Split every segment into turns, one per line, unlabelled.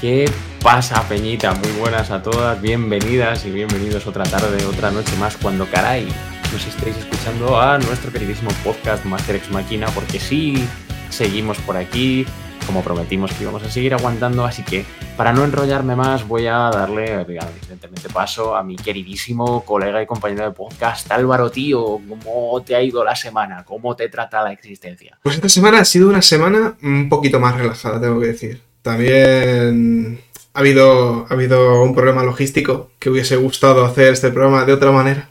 ¿Qué pasa, Peñita? Muy buenas a todas, bienvenidas y bienvenidos otra tarde, otra noche más, cuando caray nos estéis escuchando a nuestro queridísimo podcast Master Ex Máquina, porque sí, seguimos por aquí, como prometimos que íbamos a seguir aguantando, así que para no enrollarme más voy a darle, evidentemente, paso a mi queridísimo colega y compañero de podcast, Álvaro Tío, ¿cómo te ha ido la semana? ¿Cómo te trata la existencia?
Pues esta semana ha sido una semana un poquito más relajada, tengo que decir. También ha habido, ha habido un problema logístico que hubiese gustado hacer este programa de otra manera.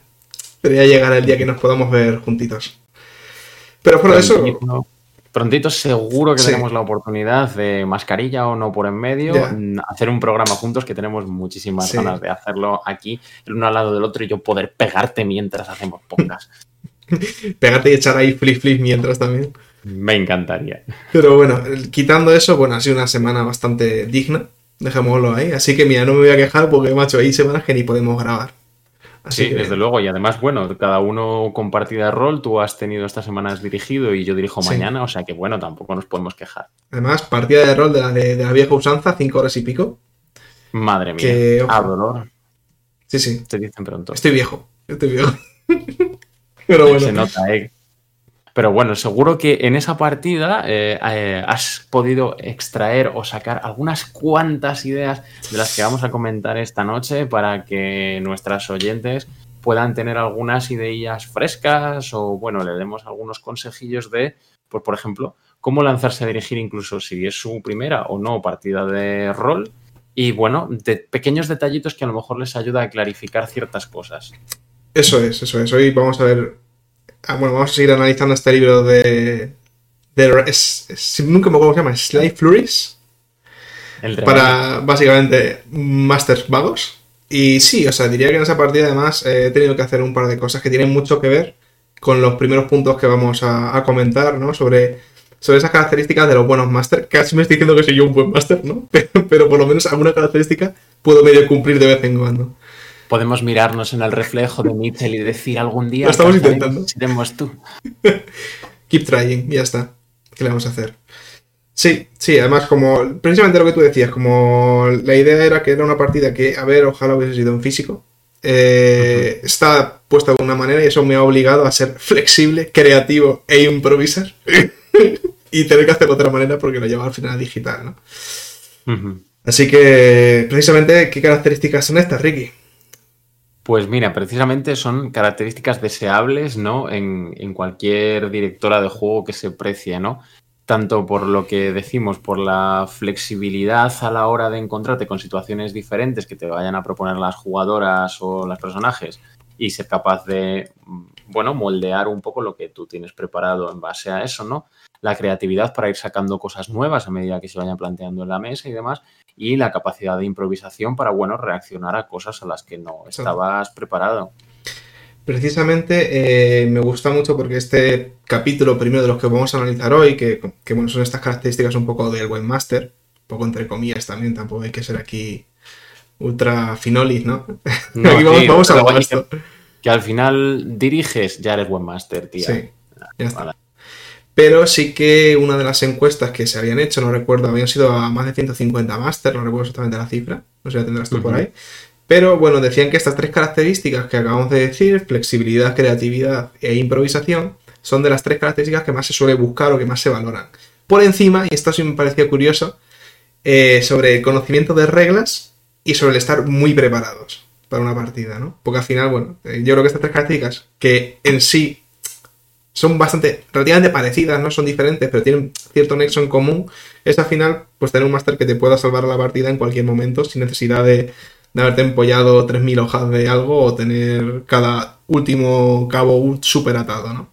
Pero ya llegará el día que nos podamos ver juntitos. Pero fuera de eso.
Prontito seguro que tenemos la oportunidad de mascarilla o no por en medio, hacer un programa juntos que tenemos muchísimas ganas de hacerlo aquí, el uno al lado del otro y yo poder pegarte mientras hacemos podcast.
Pegarte y echar ahí flip flip mientras también.
Me encantaría.
Pero bueno, quitando eso, bueno, ha sido una semana bastante digna. Dejémoslo ahí. Así que mira, no me voy a quejar porque, macho, hay semanas que ni podemos grabar.
Así sí, desde luego. Y además, bueno, cada uno con partida de rol. Tú has tenido estas semanas dirigido y yo dirijo mañana. O sea que, bueno, tampoco nos podemos quejar.
Además, partida de rol de la, de, la vieja usanza, cinco horas y pico.
Madre mía. a dolor.
Sí, sí.
Te dicen pronto.
Estoy viejo. Estoy viejo. Pero bueno.
Se nota, ¿eh? Pero bueno, seguro que en esa partida eh, eh, has podido extraer o sacar algunas cuantas ideas de las que vamos a comentar esta noche para que nuestras oyentes puedan tener algunas ideas frescas o bueno, le demos algunos consejillos de, pues por ejemplo, cómo lanzarse a dirigir incluso si es su primera o no partida de rol y bueno, de pequeños detallitos que a lo mejor les ayuda a clarificar ciertas cosas.
Eso es, eso es. Hoy vamos a ver Ah, bueno, vamos a seguir analizando este libro de. nunca me acuerdo cómo se llama, Sly Flurries. para básicamente masters vagos. Y sí, o sea, diría que en esa partida además eh, he tenido que hacer un par de cosas que tienen mucho que ver con los primeros puntos que vamos a, comentar, ¿no? Sobre, sobre esas características de los buenos masters. Casi me estoy diciendo que soy yo un buen master, ¿no? Pero, por lo menos alguna característica puedo medio cumplir de vez en cuando
podemos mirarnos en el reflejo de Mitchell y decir algún día.
Lo estamos intentando.
Seremos tú.
Keep trying, ya está. ¿Qué le vamos a hacer? Sí, sí, además, como precisamente lo que tú decías, como la idea era que era una partida que, a ver, ojalá hubiese sido en físico. Eh, está puesta de una manera y eso me ha obligado a ser flexible, creativo e improvisar. y tener que hacerlo de otra manera porque lo lleva al final digital, ¿no? Así que, precisamente, ¿qué características son estas, Ricky?
Pues mira, precisamente son características deseables, ¿no? En, cualquier directora de juego que se precie, ¿no? Tanto por lo que decimos, por la flexibilidad a la hora de encontrarte con situaciones diferentes que te vayan a proponer las jugadoras o los personajes y ser capaz de, bueno, moldear un poco lo que tú tienes preparado en base a eso, ¿no? La creatividad para ir sacando cosas nuevas a medida que se vayan planteando en la mesa y demás y la capacidad de improvisación para, bueno, reaccionar a cosas a las que no estabas preparado.
Precisamente eh, me gusta mucho porque este capítulo, primero de los que vamos a analizar hoy, que, bueno, son estas características un poco del webmaster, un poco entre comillas también, tampoco hay que ser aquí ultra finolis, ¿no? aquí
vamos, a esto. Que, al final diriges, ya eres webmaster, tío. Sí, ya está.
Pero sí que una de las encuestas que se habían hecho, no recuerdo, habían sido a más de 150 máster, no recuerdo exactamente la cifra, no sé si la tendrás tú por ahí. Pero bueno, decían que estas tres características que acabamos de decir, flexibilidad, creatividad e improvisación, son de las tres características que más se suele buscar o que más se valoran. Por encima, y esto sí me parecía curioso, eh, sobre el conocimiento de reglas y sobre el estar muy preparados para una partida, ¿no? Porque al final, bueno, eh, yo creo que estas tres características, que en sí son bastante, relativamente parecidas, no son diferentes, pero tienen cierto nexo en común, es al final, pues tener un máster que te pueda salvar la partida en cualquier momento sin necesidad de, haberte empollado 3.000 hojas de algo o tener cada último cabo súper atado, ¿no?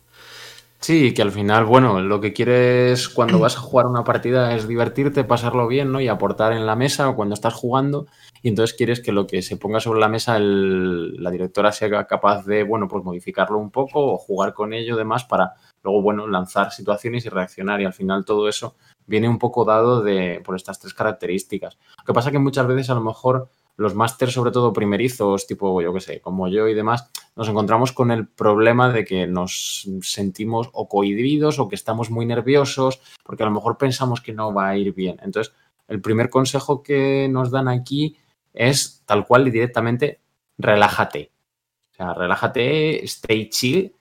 Sí, que al final, bueno, lo que quieres cuando vas a jugar una partida es divertirte, pasarlo bien, ¿no? Y aportar en la mesa o cuando estás jugando y entonces quieres que lo que se ponga sobre la mesa la directora sea capaz de, bueno, pues modificarlo un poco o jugar con ello demás para luego, bueno, lanzar situaciones y reaccionar y al final todo eso viene un poco dado de, por estas tres características. Lo que pasa que muchas veces a lo mejor los másters, sobre todo primerizos, tipo yo qué sé, como yo y demás, nos encontramos con el problema de que nos sentimos o cohibidos o que estamos muy nerviosos porque a lo mejor pensamos que no va a ir bien. Entonces, el primer consejo que nos dan aquí es tal cual y directamente, relájate. O sea, relájate, stay chill,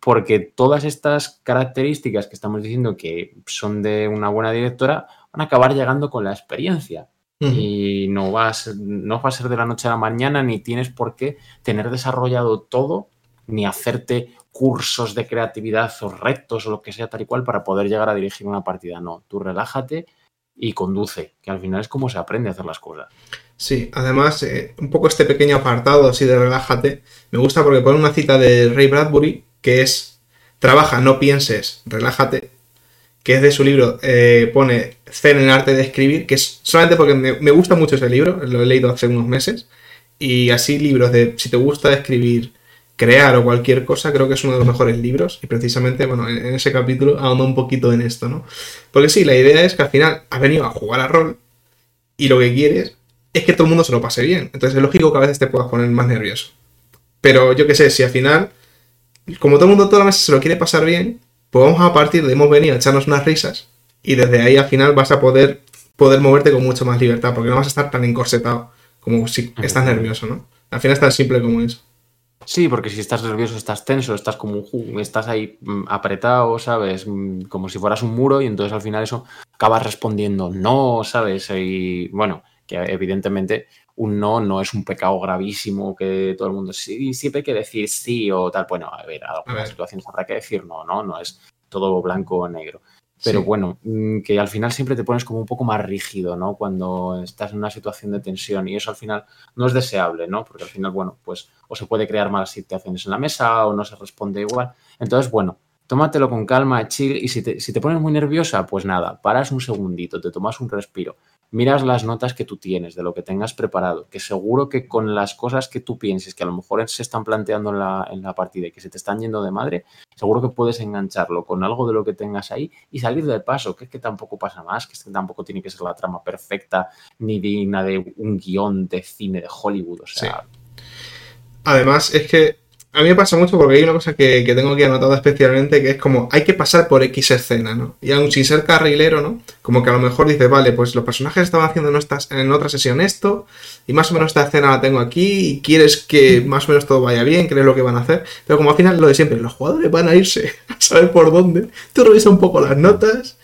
porque todas estas características que estamos diciendo que son de una buena directora van a acabar llegando con la experiencia. Y no, vas, no va a ser de la noche a la mañana, ni tienes por qué tener desarrollado todo, ni hacerte cursos de creatividad o retos o lo que sea tal y cual para poder llegar a dirigir una partida. No, tú relájate y conduce, que al final es como se aprende a hacer las cosas.
Sí, además, eh, un poco este pequeño apartado así de relájate, me gusta porque pone una cita de Ray Bradbury que es trabaja, no pienses, relájate, que es de su libro, eh, pone Zen en arte de escribir, que es solamente porque me, gusta mucho ese libro, lo he leído hace unos meses, y así libros de si te gusta escribir, crear o cualquier cosa, creo que es uno de los mejores libros, y precisamente, bueno, en, ese capítulo ahonda un poquito en esto, ¿no? Porque sí, la idea es que al final has venido a jugar a rol, y lo que quieres es que todo el mundo se lo pase bien, entonces es lógico que a veces te puedas poner más nervioso. Pero yo qué sé, si al final, como todo el mundo toda la mesa se lo quiere pasar bien, pues vamos a partir de hemos venido a echarnos unas risas y desde ahí al final vas a poder, poder moverte con mucho más libertad porque no vas a estar tan encorsetado como si estás nervioso, ¿no? Al final es tan simple como eso.
Sí, porque si estás nervioso, estás tenso, estás como un estás ahí mm, apretado, ¿sabes? Mm, como si fueras un muro y entonces al final eso acabas respondiendo no, ¿sabes? Y bueno, que evidentemente un no no es un pecado gravísimo que todo el mundo sí, siempre hay que decir sí o tal. Bueno, a ver, a algunas situaciones habrá que decir no, no, no es todo blanco o negro. Pero bueno, mm, que al final siempre te pones como un poco más rígido, ¿no? Cuando estás en una situación de tensión y eso al final no es deseable, ¿no? Porque al final, bueno, pues o se puede crear malas situaciones en la mesa o no se responde igual. Entonces, bueno, tómatelo con calma, chill y si te, si te pones muy nerviosa, pues nada, paras un segundito, te tomas un respiro, miras las notas que tú tienes, de lo que tengas preparado, que seguro que con las cosas que tú pienses, que a lo mejor se están planteando en la, en la partida y que se te están yendo de madre, seguro que puedes engancharlo con algo de lo que tengas ahí y salir del paso, que es que tampoco pasa más, que tampoco tiene que ser la trama perfecta ni digna de un guion de cine de Hollywood, o sea...
Además, es que a mí me pasa mucho porque hay una cosa que, tengo aquí anotada especialmente que es como hay que pasar por X escena, ¿no? Y aún sin ser carrilero, ¿no? Como que a lo mejor dice, vale, pues los personajes estaban haciendo en, en otra sesión esto, y más o menos esta escena la tengo aquí, y quieres que más o menos todo vaya bien, crees lo que van a hacer, pero como al final lo de siempre, los jugadores van a irse a saber por dónde, tú revisas un poco las notas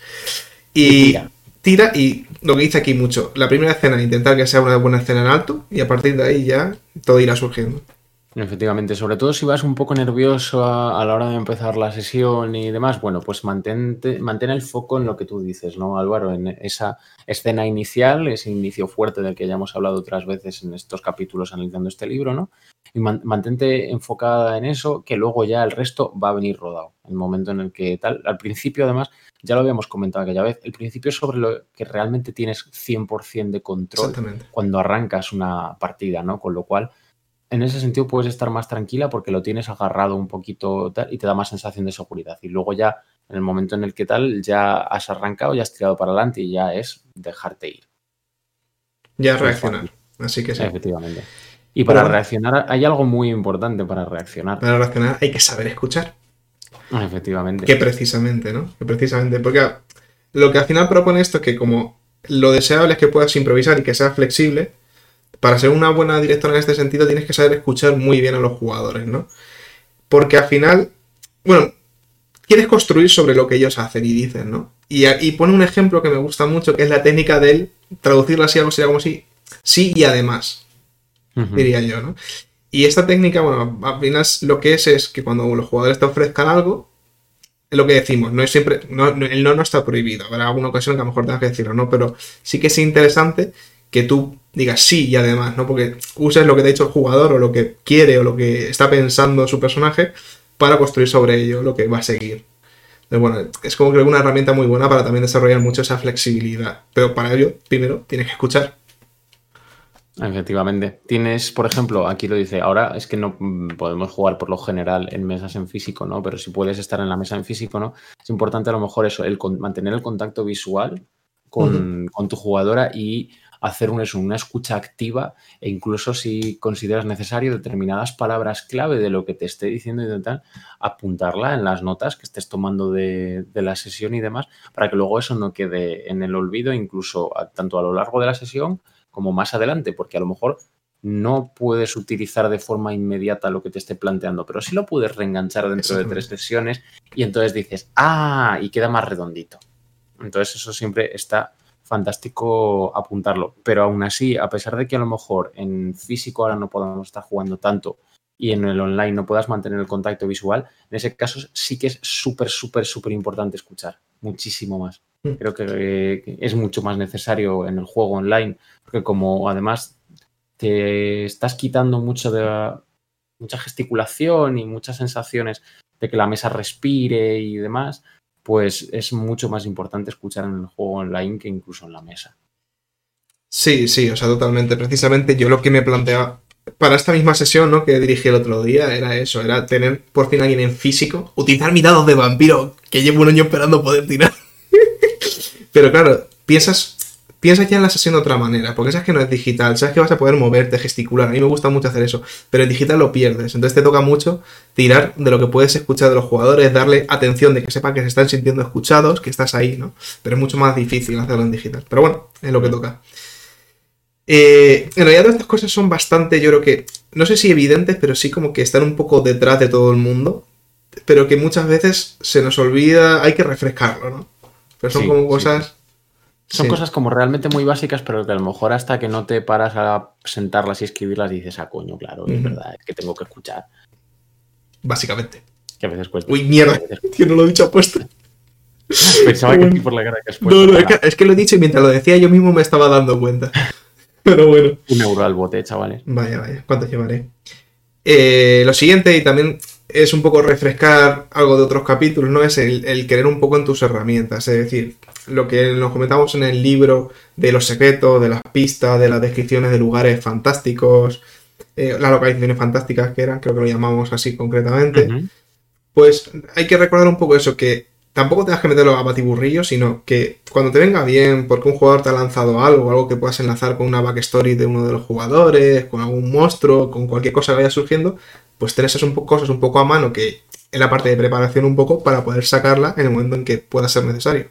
y tira. tira y lo que dice aquí mucho, la primera escena, intentar que sea una buena escena en alto, y a partir de ahí ya todo irá surgiendo.
Efectivamente, sobre todo si vas un poco nervioso a, la hora de empezar la sesión y demás, bueno, pues mantén el foco en lo que tú dices, ¿no, Álvaro? En esa escena inicial, ese inicio fuerte del que ya hemos hablado otras veces en estos capítulos analizando este libro, ¿no? Y mantente enfocada en eso, que luego ya el resto va a venir rodado. El momento en el que tal, al principio además, ya lo habíamos comentado aquella vez, el principio es sobre lo que realmente tienes 100% de control cuando arrancas una partida, ¿no? Con lo cual en ese sentido puedes estar más tranquila porque lo tienes agarrado un poquito y te da más sensación de seguridad. Y luego ya, en el momento en el que tal, ya has arrancado, ya has tirado para adelante y ya es dejarte ir.
Ya reaccionar. Así que sí.
Efectivamente. Y para reaccionar, hay algo muy importante para reaccionar.
Para reaccionar hay que saber escuchar.
Efectivamente.
Que precisamente, ¿no? Que precisamente. Porque lo que al final propone esto es que como lo deseable es que puedas improvisar y que seas flexible, para ser una buena directora en este sentido tienes que saber escuchar muy bien a los jugadores, ¿no? Porque al final, bueno, quieres construir sobre lo que ellos hacen y dicen, ¿no? Y, y pone un ejemplo que me gusta mucho, que es la técnica del traducirlo así, algo sería como si, sí y además, diría yo, ¿no? Y esta técnica, bueno, al final lo que es es que cuando los jugadores te ofrezcan algo, es lo que decimos, no es siempre, no, el no no está prohibido, habrá alguna ocasión que a lo mejor tengas que decirlo, ¿no? Pero sí que es interesante que tú digas sí y además, ¿no? Porque uses lo que te ha dicho el jugador o lo que quiere o lo que está pensando su personaje para construir sobre ello lo que va a seguir. Entonces, bueno, es como que una herramienta muy buena para también desarrollar mucho esa flexibilidad. Pero para ello, primero, tienes que escuchar.
Efectivamente. Tienes, por ejemplo, aquí lo dice, ahora es que no podemos jugar por lo general en mesas en físico, ¿no? Pero si puedes estar en la mesa en físico, ¿no? Es importante a lo mejor eso, el mantener el contacto visual con, con tu jugadora y hacer un, una escucha activa e incluso si consideras necesario determinadas palabras clave de lo que te esté diciendo tal, apuntarla en las notas que estés tomando de, la sesión y demás, para que luego eso no quede en el olvido, incluso tanto a lo largo de la sesión como más adelante, porque a lo mejor no puedes utilizar de forma inmediata lo que te esté planteando, pero sí lo puedes reenganchar dentro de tres sesiones y entonces dices, ah, y queda más redondito. Entonces eso siempre está fantástico apuntarlo. Pero aún así, a pesar de que a lo mejor en físico ahora no podamos estar jugando tanto y en el online no puedas mantener el contacto visual, en ese caso sí que es súper, súper, súper importante escuchar, muchísimo más. Mm. Creo que es mucho más necesario en el juego online, porque como además te estás quitando mucho de mucha gesticulación y muchas sensaciones de que la mesa respire y demás, pues es mucho más importante escuchar en el juego online que incluso en la mesa.
Sí, sí, o sea, totalmente. Precisamente yo lo que me planteaba para esta misma sesión, ¿no? Que dirigí el otro día, era eso, era tener por fin alguien en físico, utilizar mi dado de vampiro, que llevo un año esperando poder tirar. Pero claro, piensas piensa ya en la sesión de otra manera, porque sabes que no es digital, sabes que vas a poder moverte, gesticular. A mí me gusta mucho hacer eso, pero en digital lo pierdes. Entonces te toca mucho tirar de lo que puedes escuchar de los jugadores, darle atención de que sepan que se están sintiendo escuchados, que estás ahí, ¿no? Pero es mucho más difícil hacerlo en digital. Pero bueno, es lo que toca. Eh, en realidad todas estas cosas son bastante, yo creo que, no sé si evidentes, pero sí como que están un poco detrás de todo el mundo, pero que muchas veces se nos olvida, hay que refrescarlo, ¿no? Pero son como cosas...
Son cosas como realmente muy básicas, pero que a lo mejor hasta que no te paras a sentarlas y escribirlas dices, ah, coño, claro, es verdad, es que tengo que escuchar.
Básicamente.
Que a veces cuesta.
Uy, mierda, que no lo he dicho apuesto.
Pensaba que por la cara que has puesto.
No, no, es que, lo he dicho y mientras lo decía yo mismo me estaba dando cuenta. Pero bueno.
Un euro al bote, chavales.
Vaya, vaya, ¿cuánto llevaré? Eh, lo siguiente, y también es un poco refrescar algo de otros capítulos, ¿no? Es el, el, querer un poco en tus herramientas. Es decir, lo que nos comentamos en el libro de los secretos, de las pistas, de las descripciones de lugares fantásticos, eh, las localizaciones fantásticas que eran, creo que lo llamamos así concretamente. Pues hay que recordar un poco eso, que tampoco tengas que meterlo a batiburrillo, sino que cuando te venga bien, porque un jugador te ha lanzado algo, algo que puedas enlazar con una backstory de uno de los jugadores, con algún monstruo, con cualquier cosa que vaya surgiendo, pues tenés esas un poco, cosas un poco a mano que en la parte de preparación un poco para poder sacarla en el momento en que pueda ser necesario.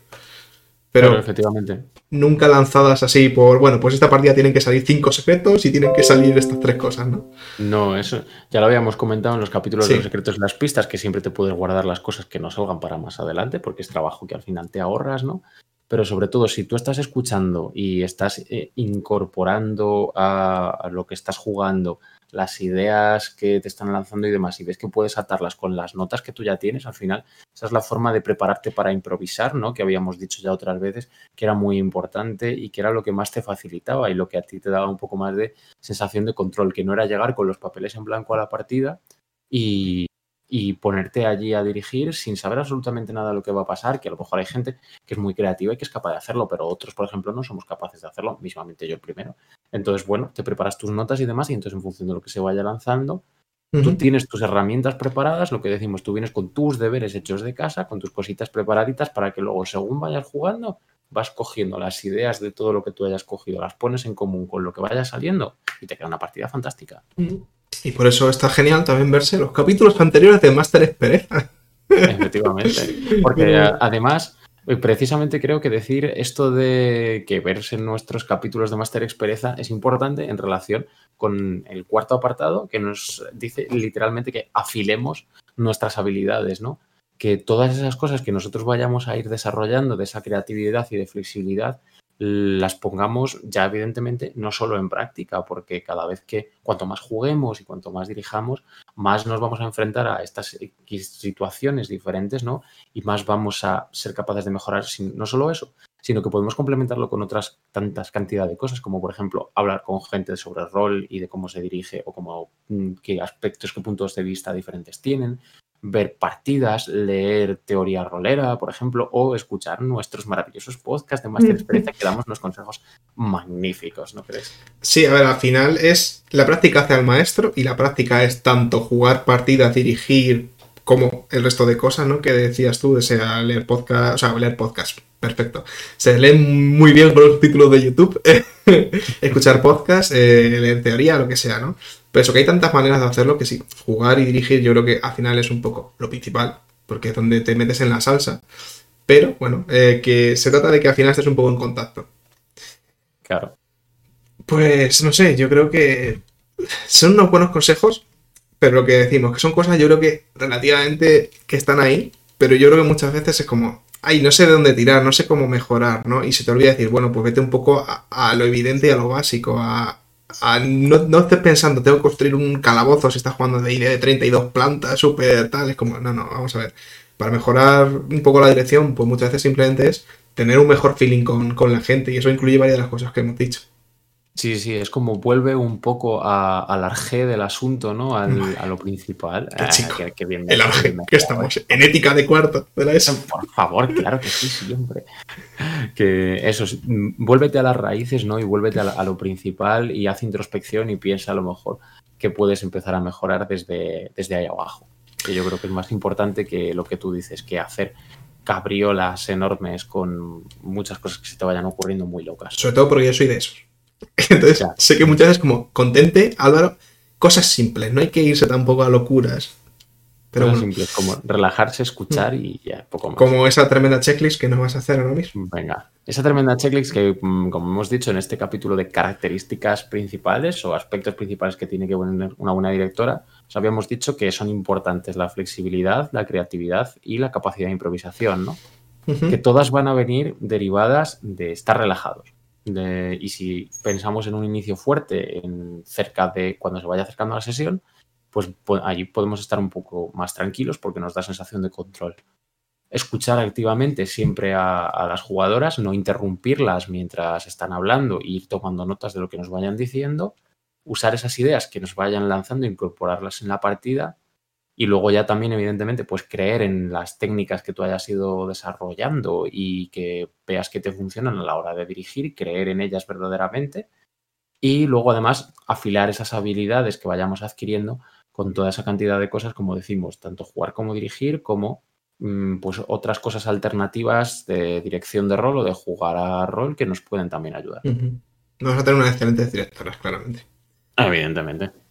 Pero
efectivamente.
nunca lanzadas así por, bueno, pues esta partida tienen que salir cinco secretos y tienen que salir estas tres cosas, ¿no?
No, eso ya lo habíamos comentado en los capítulos de los secretos de las pistas, que siempre te puedes guardar las cosas que no salgan para más adelante, porque es trabajo que al final te ahorras, ¿no? Pero sobre todo, si tú estás escuchando y estás eh, incorporando a, lo que estás jugando las ideas que te están lanzando y demás, y ves que puedes atarlas con las notas que tú ya tienes, al final esa es la forma de prepararte para improvisar, ¿no? Que habíamos dicho ya otras veces que era muy importante y que era lo que más te facilitaba y lo que a ti te daba un poco más de sensación de control, que no era llegar con los papeles en blanco a la partida y, y ponerte allí a dirigir sin saber absolutamente nada de lo que va a pasar, que a lo mejor hay gente que es muy creativa y que es capaz de hacerlo, pero otros, por ejemplo, no somos capaces de hacerlo, mismamente yo primero. Entonces, bueno, te preparas tus notas y demás y entonces en función de lo que se vaya lanzando, tú tienes tus herramientas preparadas, lo que decimos, tú vienes con tus deberes hechos de casa, con tus cositas preparaditas para que luego, según vayas jugando, vas cogiendo las ideas de todo lo que tú hayas cogido, las pones en común con lo que vaya saliendo y te queda una partida fantástica.
Y por eso está genial también verse los capítulos anteriores de Master Expereza.
Efectivamente. Porque además, precisamente creo que decir esto de que verse nuestros capítulos de Master Expereza es importante en relación con el cuarto apartado que nos dice literalmente que afilemos nuestras habilidades, ¿no? Que todas esas cosas que nosotros vayamos a ir desarrollando de esa creatividad y de flexibilidad las pongamos ya evidentemente no solo en práctica, porque cada vez que cuanto más juguemos y cuanto más dirijamos, más nos vamos a enfrentar a estas situaciones diferentes, ¿no? Y más vamos a ser capaces de mejorar no solo eso, sino que podemos complementarlo con otras tantas cantidad de cosas, como por ejemplo hablar con gente sobre el rol y de cómo se dirige o cómo, mm, qué aspectos, qué puntos de vista diferentes tienen, ver partidas, leer teoría rolera, por ejemplo, o escuchar nuestros maravillosos podcasts de Master Experiencia que damos unos consejos magníficos, ¿no crees?
Sí, a ver, al final es la práctica hace al maestro y la práctica es tanto jugar partidas, dirigir, como el resto de cosas, ¿no? Que decías tú, sea leer podcast, o sea, leer podcast, perfecto. Se lee muy bien con los títulos de YouTube, escuchar podcast, eh, leer teoría, lo que sea, ¿no? Pero eso que hay tantas maneras de hacerlo que sí, jugar y dirigir yo creo que al final es un poco lo principal, porque es donde te metes en la salsa. Pero bueno, eh, que se trata de que al final estés un poco en contacto.
Claro.
Pues no sé, yo creo que son unos buenos consejos, pero lo que decimos, que son cosas yo creo que relativamente que están ahí, pero yo creo que muchas veces es como, ay, no sé de dónde tirar, no sé cómo mejorar, ¿no? Y se te olvida decir, bueno, pues vete un poco a, lo evidente y a lo básico, a, no, estés pensando, tengo que construir un calabozo si estás jugando de idea de 32 plantas, súper tal, es como, no, no, vamos a ver. Para mejorar un poco la dirección, pues muchas veces simplemente es tener un mejor feeling con, con la gente y eso incluye varias de las cosas que hemos dicho.
Sí, sí, es como vuelve un poco al arjé del asunto, ¿no? a lo principal.
Qué ah, chico. bien el arjé, que estamos en ética de cuarto de la ESO.
Por favor, claro que sí, siempre. Que eso, mm, vuélvete a las raíces, ¿no? Y vuélvete a, lo principal y haz introspección y piensa a lo mejor que puedes empezar a mejorar desde, desde ahí abajo. Que yo creo que es más importante que lo que tú dices, que hacer cabriolas enormes con muchas cosas que se te vayan ocurriendo muy locas.
Sobre todo porque yo soy de esos. Entonces, sé que muchas veces como contente, Álvaro, cosas simples, no hay que irse tampoco a locuras.
Pero bueno. simples, como relajarse, escuchar y ya, poco más.
Como esa tremenda checklist que nos vas a hacer ahora mismo.
Venga, esa tremenda checklist que, mm, como hemos dicho en este capítulo de características principales o aspectos principales que tiene que tener una buena directora, os habíamos dicho que son importantes la flexibilidad, la creatividad y la capacidad de improvisación, ¿no? Que todas van a venir derivadas de estar relajados y si pensamos en un inicio fuerte en cerca de cuando se vaya acercando a la sesión, pues, allí podemos estar un poco más tranquilos porque nos da sensación de control. Escuchar activamente siempre a, las jugadoras, no interrumpirlas mientras están hablando y ir tomando notas de lo que nos vayan diciendo, usar esas ideas que nos vayan lanzando, incorporarlas en la partida y luego ya también, evidentemente, pues creer en las técnicas que tú hayas ido desarrollando y que veas que te funcionan a la hora de dirigir, creer en ellas verdaderamente. Y luego, además, afilar esas habilidades que vayamos adquiriendo con toda esa cantidad de cosas, como decimos, tanto jugar como dirigir, como mm, pues otras cosas alternativas de dirección de rol o de jugar a rol que nos pueden también ayudar.
Vamos a tener unas excelentes directoras, claramente.
Evidentemente.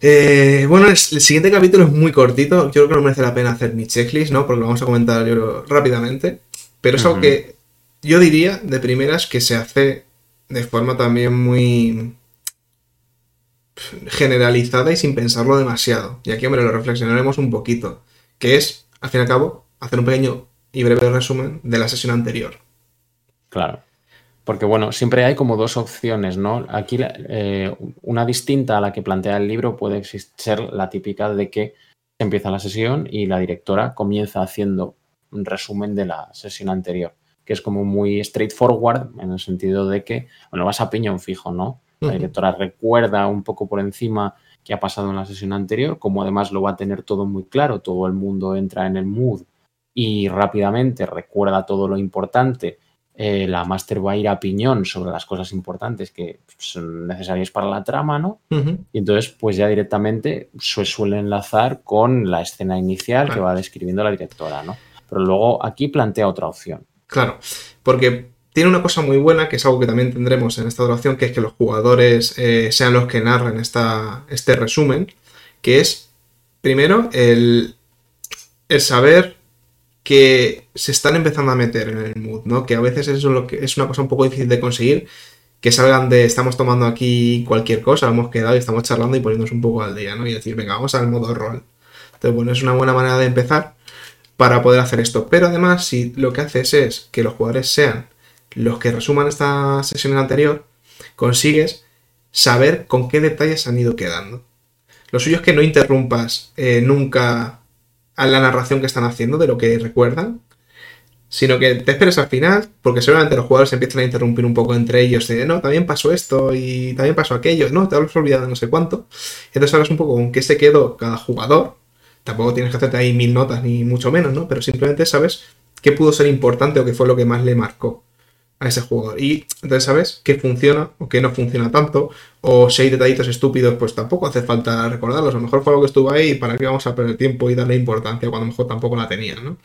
Eh, bueno, el, siguiente capítulo es muy cortito. Yo creo que no merece la pena hacer mi checklist, ¿no? Porque lo vamos a comentar yo rápidamente. Pero es algo que yo diría de primeras que se hace de forma también muy generalizada y sin pensarlo demasiado. Y aquí, hombre, lo reflexionaremos un poquito. Que es, al fin y al cabo, hacer un pequeño y breve resumen de la sesión anterior.
Claro. Porque bueno, siempre hay como dos opciones, ¿no? Aquí eh, una distinta a la que plantea el libro puede ser la típica de que empieza la sesión y la directora comienza haciendo un resumen de la sesión anterior, que es como muy straightforward en el sentido de que, bueno, vas a piñón fijo, ¿no? La directora recuerda un poco por encima qué ha pasado en la sesión anterior, como además lo va a tener todo muy claro, todo el mundo entra en el mood y rápidamente recuerda todo lo importante eh, la máster va a ir a piñón sobre las cosas importantes que son necesarias para la trama, ¿no? Y entonces, pues ya directamente se suele enlazar con la escena inicial que va describiendo la directora, ¿no? Pero luego aquí plantea otra opción.
Claro, porque tiene una cosa muy buena, que es algo que también tendremos en esta duración, que es que los jugadores eh, sean los que narren esta, este resumen, que es, primero, el, el saber que se están empezando a meter en el mood, ¿no? Que a veces eso es, que, es una cosa un poco difícil de conseguir, que salgan de estamos tomando aquí cualquier cosa, hemos quedado y estamos charlando y poniéndonos un poco al día, ¿no? Y decir, venga, vamos al modo rol. Entonces, bueno, es una buena manera de empezar para poder hacer esto. Pero además, si lo que haces es que los jugadores sean los que resuman esta sesión anterior, consigues saber con qué detalles han ido quedando. Lo suyo es que no interrumpas eh, nunca a la narración que están haciendo, de lo que recuerdan, sino que te esperes al final, porque seguramente los jugadores empiezan a interrumpir un poco entre ellos de, no, también pasó esto y también pasó aquello, no, te has olvidado no sé cuánto. Entonces hablas un poco con qué se quedó cada jugador. Tampoco tienes que hacerte ahí mil notas, ni mucho menos, ¿no? Pero simplemente sabes qué pudo ser importante o qué fue lo que más le marcó. A ese jugador. Y entonces sabes qué funciona o qué no funciona tanto. O si hay detallitos estúpidos, pues tampoco hace falta recordarlos. A lo mejor fue algo que estuvo ahí y para qué vamos a perder tiempo y darle importancia cuando a lo mejor tampoco la tenían, ¿no?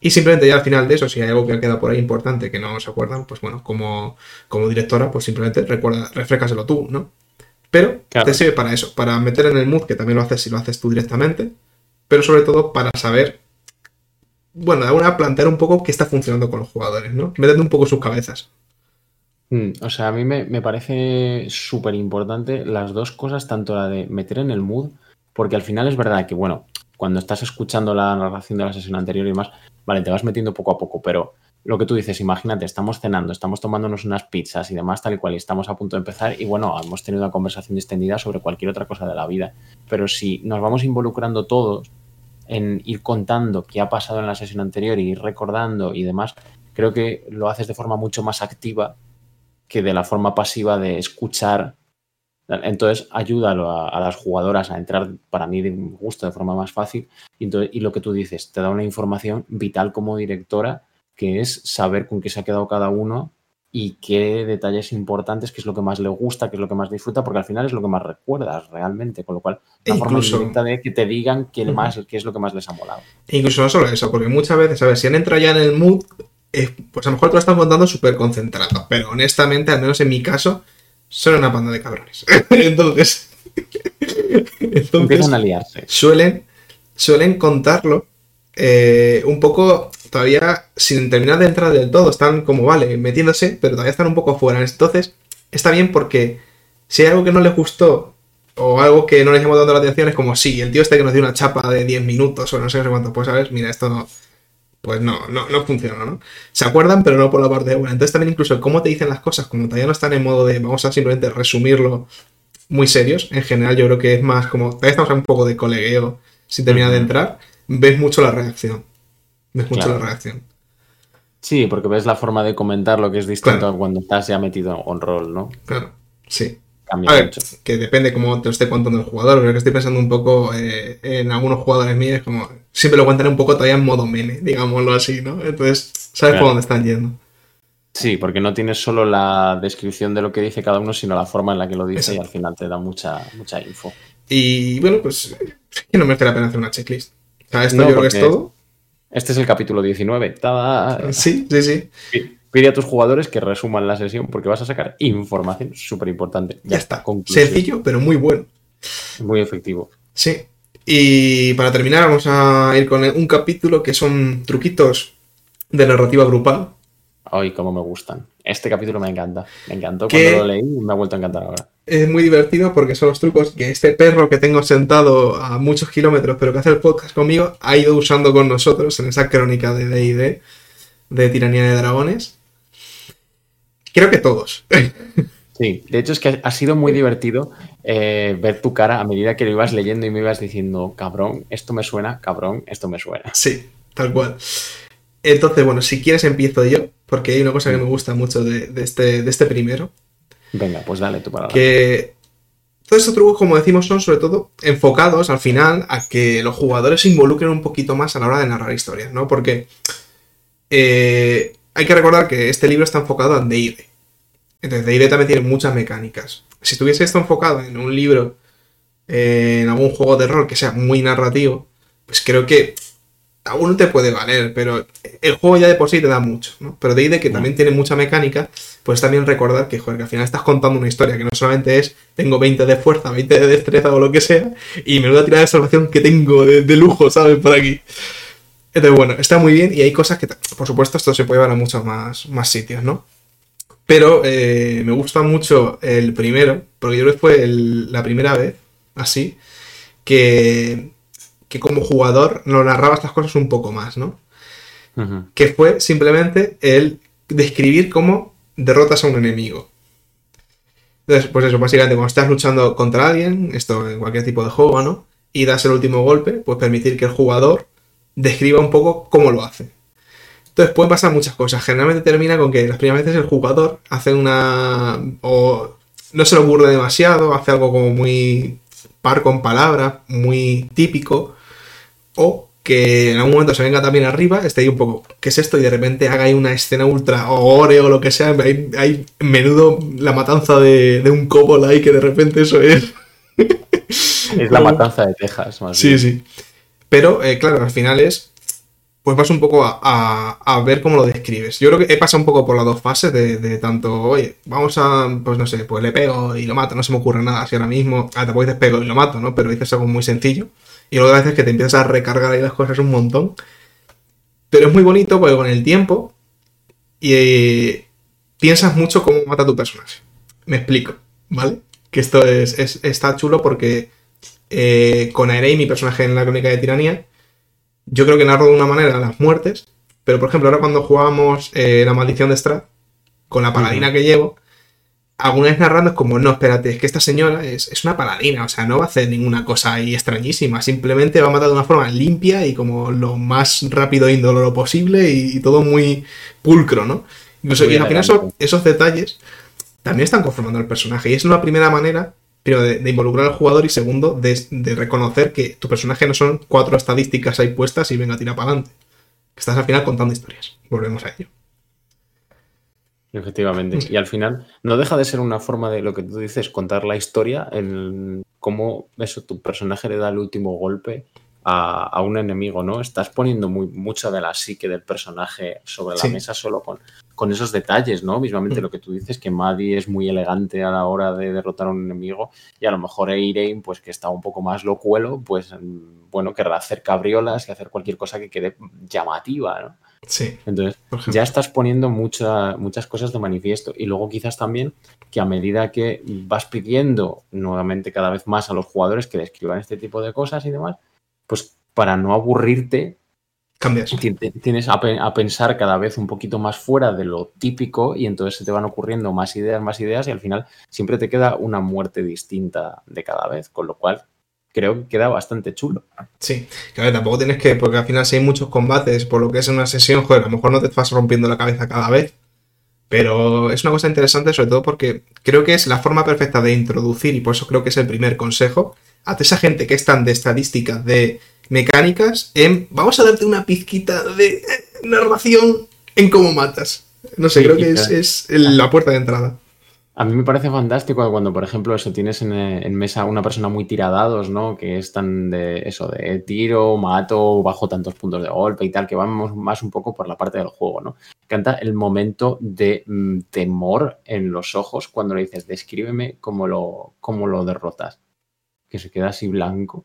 Y simplemente ya al final de eso, si hay algo que queda por ahí importante que no se acuerdan, pues bueno, como, como directora, pues simplemente recuerda, refrescaselo tú, ¿no? Pero te sirve para eso, para meter en el mood, que también lo haces si lo haces tú directamente, pero sobre todo para saber bueno, de alguna plantear un poco qué está funcionando con los jugadores, ¿no? Meterte un poco sus cabezas.
Mm, o sea, a mí me, parece súper importante las dos cosas, tanto la de meter en el mood, porque al final es verdad que, bueno, cuando estás escuchando la narración de la sesión anterior y más, vale, te vas metiendo poco a poco, pero lo que tú dices, imagínate, estamos cenando, estamos tomándonos unas pizzas y demás, tal y cual, y estamos a punto de empezar, y bueno, hemos tenido una conversación extendida sobre cualquier otra cosa de la vida, pero si nos vamos involucrando todos, en ir contando qué ha pasado en la sesión anterior y ir recordando y demás, creo que lo haces de forma mucho más activa que de la forma pasiva de escuchar. Entonces ayuda a, las jugadoras a entrar, para mí, de gusto, de forma más fácil. Y, y lo que tú dices, te da una información vital como directora, que es saber con qué se ha quedado cada uno y qué detalles importantes, qué es lo que más le gusta, qué es lo que más disfruta, porque al final es lo que más recuerdas realmente, con lo cual la forma directa de que te digan qué, más, qué es lo que más les ha molado.
incluso no solo eso, porque muchas veces, a ver, si han entrado ya en el mood, eh, pues a lo mejor te lo están contando súper concentrado, pero honestamente, al menos en mi caso, son una banda de cabrones. entonces,
entonces empiezan a liarse.
Suelen, suelen contarlo eh, un poco todavía sin terminar de entrar del todo, están como, vale, metiéndose, pero todavía están un poco fuera. Entonces, está bien porque si hay algo que no les gustó o algo que no les llamó tanto la atención, es como, sí, el tío este que nos dio una chapa de 10 minutos o no sé, cuánto, pues sabes, mira, esto no, pues no, no, no funciona, ¿no? Se acuerdan, pero no por la parte buena. Entonces también incluso cómo te dicen las cosas, como todavía no están en modo de, vamos a simplemente resumirlo muy serios, en general yo creo que es más como, todavía estamos en un poco de colegueo sin terminar de entrar, ves mucho la reacción. Me escucha la reacción.
Sí, porque ves la forma de comentar lo que es distinto a cuando estás ya metido en rol, ¿no?
Claro, sí. Cambia a ver, que depende cómo te lo esté contando el jugador. Pero que estoy pensando un poco eh, en algunos jugadores míos, como siempre lo cuentan un poco todavía en modo meme, digámoslo así, ¿no? Entonces, sabes por dónde están yendo.
Sí, porque no tienes solo la descripción de lo que dice cada uno, sino la forma en la que lo dice y al final te da mucha, mucha info.
Y bueno, pues que no merece la pena hacer una checklist. O sea, esto yo creo que es todo.
Este es el capítulo 19.
Sí, sí, sí.
Pide a tus jugadores que resuman la sesión porque vas a sacar información súper importante.
Ya, está. Sencillo, pero muy bueno.
Muy efectivo.
Sí. Y para terminar, vamos a ir con un capítulo que son truquitos de narrativa grupal.
Ay, cómo me gustan. Este capítulo me encanta. Me encantó cuando lo leí y me ha vuelto a encantar ahora.
Es muy divertido porque son los trucos que este perro que tengo sentado a muchos kilómetros, pero que hace el podcast conmigo, ha ido usando con nosotros en esa crónica de DD de Tiranía de Dragones. Creo que todos.
Sí, de hecho es que ha sido muy divertido eh, ver tu cara a medida que lo ibas leyendo y me ibas diciendo, cabrón, esto me suena, cabrón, esto me suena.
Sí, tal cual. Entonces, bueno, si quieres empiezo yo, porque hay una cosa que me gusta mucho de, este, de este primero.
Venga, pues dale tu palabra.
Que todos estos trucos, como decimos, son sobre todo enfocados al final a que los jugadores se involucren un poquito más a la hora de narrar historias, ¿no? Porque eh, hay que recordar que este libro está enfocado en D&D. Entonces, D&D también tiene muchas mecánicas. Si estuviese esto enfocado en un libro, en algún juego de rol que sea muy narrativo, pues creo que aún no te puede valer, pero el juego ya de por sí te da mucho, ¿no? Pero de que también tiene mucha mecánica, pues también recordar que, joder, que al final estás contando una historia, que no solamente es tengo 20 de fuerza, 20 de destreza o lo que sea, y me voy a tirar de salvación que tengo de, lujo, ¿sabes? Por aquí. Entonces, bueno, está muy bien y hay cosas que, por supuesto, esto se puede llevar a muchos más, más sitios, ¿no? Pero eh, me gusta mucho el primero, porque yo creo que fue la primera vez, así, que que como jugador lo narraba estas cosas un poco más, ¿no? Que fue simplemente el describir cómo derrotas a un enemigo. Entonces, pues eso, básicamente, cuando estás luchando contra alguien, esto en cualquier tipo de juego, ¿no? Y das el último golpe, pues permitir que el jugador describa un poco cómo lo hace. Entonces pueden pasar muchas cosas. Generalmente termina con que las primeras veces el jugador hace una. o no se lo ocurre demasiado, hace algo como muy par con palabras, muy típico, o que en algún momento se venga también arriba, esté ahí un poco, ¿qué es esto? Y de repente haga ahí una escena ultra ore o lo que sea, hay, hay menudo la matanza de, un cobol ahí que de repente eso es...
es la matanza de Texas,
más Sí, sí. Pero, eh, claro, al final es pues vas un poco a, ver cómo lo describes. Yo creo que he pasado un poco por las dos fases de, tanto, oye, vamos a, pues no sé, pues le pego y lo mato, no se me ocurre nada así ahora mismo, ah, te pego y lo mato, ¿no? Pero dices algo muy sencillo. Y luego a veces que te empiezas a recargar ahí las cosas un montón. Pero es muy bonito porque con el tiempo y, eh, piensas mucho cómo mata tu personaje. Me explico, ¿vale? Que esto es, está chulo porque eh, con Aerei, mi personaje en la crónica de tiranía, yo creo que narro de una manera las muertes, pero por ejemplo, ahora cuando jugábamos eh, La Maldición de Strad, con la paladina que llevo, alguna vez narrando es como, no, espérate, es que esta señora es, una paladina, o sea, no va a hacer ninguna cosa ahí extrañísima, simplemente va a matar de una forma limpia y como lo más rápido e indoloro posible y, todo muy pulcro, ¿no? Incluso, y al final esos, detalles también están conformando el personaje y es una primera manera pero de, involucrar al jugador y segundo, de, reconocer que tu personaje no son cuatro estadísticas ahí puestas y venga, tira para adelante. Estás al final contando historias. Volvemos a ello.
Efectivamente. Y al final no deja de ser una forma de lo que tú dices, contar la historia, en cómo eso, tu personaje le da el último golpe a, un enemigo, ¿no? Estás poniendo muy, mucha de la psique del personaje sobre la mesa solo con, con esos detalles, ¿no? Mismamente mm. lo que tú dices, que Maddie es muy elegante a la hora de derrotar a un enemigo y a lo mejor Eirein, pues que está un poco más locuelo, pues mm, bueno, querrá hacer cabriolas y hacer cualquier cosa que quede llamativa, ¿no?
Sí.
Entonces, ya estás poniendo muchas cosas de manifiesto. Y luego quizás también que a medida que vas pidiendo nuevamente cada vez más a los jugadores que describan este tipo de cosas y demás, pues para no aburrirte,
Cambias.
Tienes a, pensar cada vez un poquito más fuera de lo típico y entonces se te van ocurriendo más ideas, más ideas y al final siempre te queda una muerte distinta de cada vez, con lo cual creo que queda bastante chulo.
Sí, que tampoco tienes que, porque al final si hay muchos combates, por lo que es una sesión, joder, a lo mejor no te vas rompiendo la cabeza cada vez, pero es una cosa interesante sobre todo porque creo que es la forma perfecta de introducir, y por eso creo que es el primer consejo, a esa gente que es tan de estadísticas, de mecánicas en vamos a darte una pizquita de eh, narración en cómo matas. No sé, creo que es, la puerta de entrada.
A mí me parece fantástico cuando, por ejemplo, eso tienes en, mesa una persona muy tiradados, ¿no? Que es tan de eso, de tiro, mato, bajo tantos puntos de golpe y tal, que vamos más un poco por la parte del juego, ¿no? Canta el momento de mm, temor en los ojos cuando le dices, descríbeme cómo lo, cómo lo derrotas. Que se queda así blanco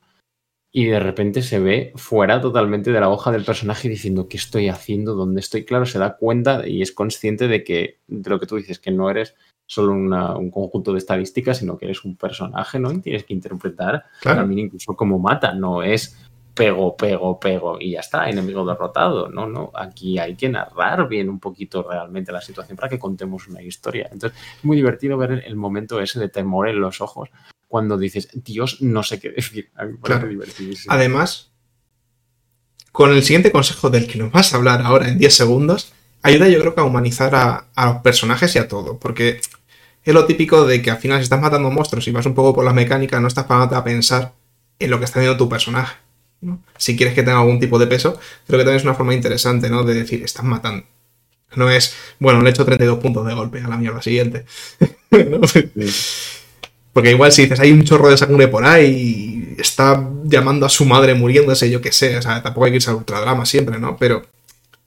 y de repente se ve fuera totalmente de la hoja del personaje diciendo qué estoy haciendo, dónde estoy. Claro, se da cuenta y es consciente de que, de lo que tú dices, que no eres solo un conjunto de estadísticas, sino que eres un personaje, ¿no? Y tienes que interpretar también incluso como mata, no es pego, pego, pego y ya está, enemigo derrotado. No, no, aquí hay que narrar bien un poquito realmente la situación para que contemos una historia. Entonces, es muy divertido ver el momento ese de temor en los ojos cuando dices, Dios, no sé qué decir.
Además, con el siguiente consejo del que nos vas a hablar ahora en 10 segundos, ayuda yo creo que a humanizar a, los personajes y a todo, porque es lo típico de que al final si estás matando monstruos y vas un poco por las mecánicas, no estás parando a pensar en lo que está haciendo tu personaje. Si quieres que tenga algún tipo de peso, creo que también es una forma interesante, ¿no? De decir, estás matando. No es, bueno, le he hecho 32 puntos de golpe a la mierda siguiente. Porque igual si dices, hay un chorro de sangre por ahí y está llamando a su madre muriéndose, yo qué sé, o sea, tampoco hay que irse al ultradrama siempre, ¿no? Pero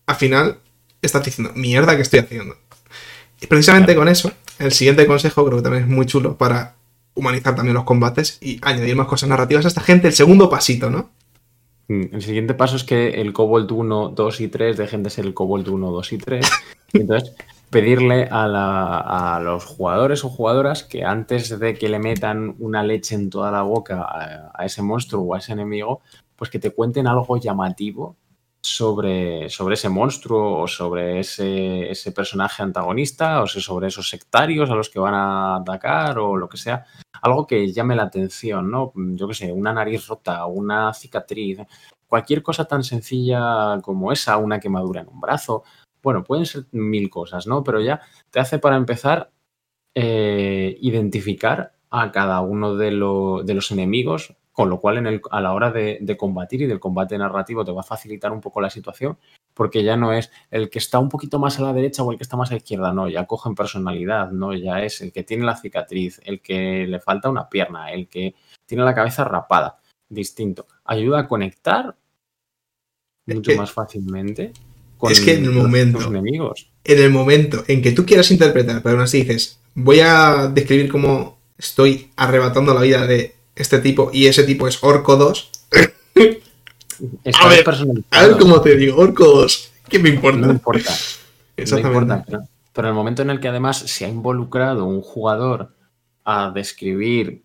al final estás diciendo, mierda que estoy haciendo. Y precisamente con eso, el siguiente consejo creo que también es muy chulo para humanizar también los combates y añadir más cosas narrativas a esta gente, el segundo pasito, ¿no?
Mm, el siguiente paso es que el Cobalt 1, 2 y 3 dejen de ser el Cobalt 1, 2 y 3. entonces pedirle a, los jugadores o jugadoras que antes de que le metan una leche en toda la boca a, ese monstruo o a ese enemigo, pues que te cuenten algo llamativo sobre, sobre ese monstruo o sobre ese, ese, personaje antagonista o sobre esos sectarios a los que van a atacar o lo que sea. Algo que llame la atención, ¿no? Yo qué sé, una nariz rota, una cicatriz, cualquier cosa tan sencilla como esa, una quemadura en un brazo, bueno, pueden ser mil cosas, ¿no? Pero ya te hace para empezar eh, identificar a cada uno de, los enemigos con lo cual en el, a la hora de, de, combatir y del combate narrativo te va a facilitar un poco la situación, porque ya no es el que está un poquito más a la derecha o el que está más a la izquierda, no, ya cogen personalidad, no, ya es el que tiene la cicatriz, el que le falta una pierna, el que tiene la cabeza rapada, distinto. Ayuda a conectar mucho más fácilmente
con es que en el momento,
los enemigos.
En el momento en que tú quieras interpretar, pero aún así dices, voy a describir cómo estoy arrebatando la vida de este tipo y ese tipo es Orco 2. a, ver, a ver cómo te digo, Orco 2. ¿Qué me importa?
No importa. Exactamente. No importa, pero, en el momento en el que además se ha involucrado un jugador a describir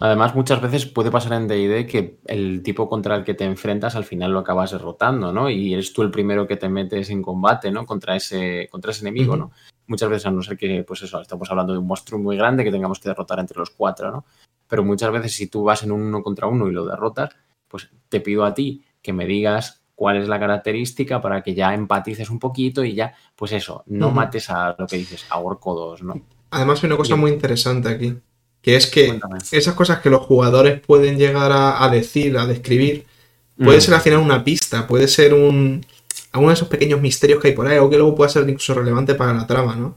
Además, muchas veces puede pasar en DD que el tipo contra el que te enfrentas al final lo acabas derrotando, ¿no? Y eres tú el primero que te metes en combate, ¿no? Contra ese, contra ese enemigo, ¿no? Muchas veces, a no ser que, pues eso, estamos hablando de un monstruo muy grande que tengamos que derrotar entre los cuatro, ¿no? Pero muchas veces, si tú vas en un uno contra uno y lo derrotas, pues te pido a ti que me digas cuál es la característica para que ya empatices un poquito y ya, pues eso, no mates a lo que dices, a Orco 2, ¿no?
Además, hay una cosa muy interesante aquí que es que esas cosas que los jugadores pueden llegar a, decir, a describir, puede mm. ser al final una pista, puede ser un alguno de esos pequeños misterios que hay por ahí, o que luego pueda ser incluso relevante para la trama, ¿no?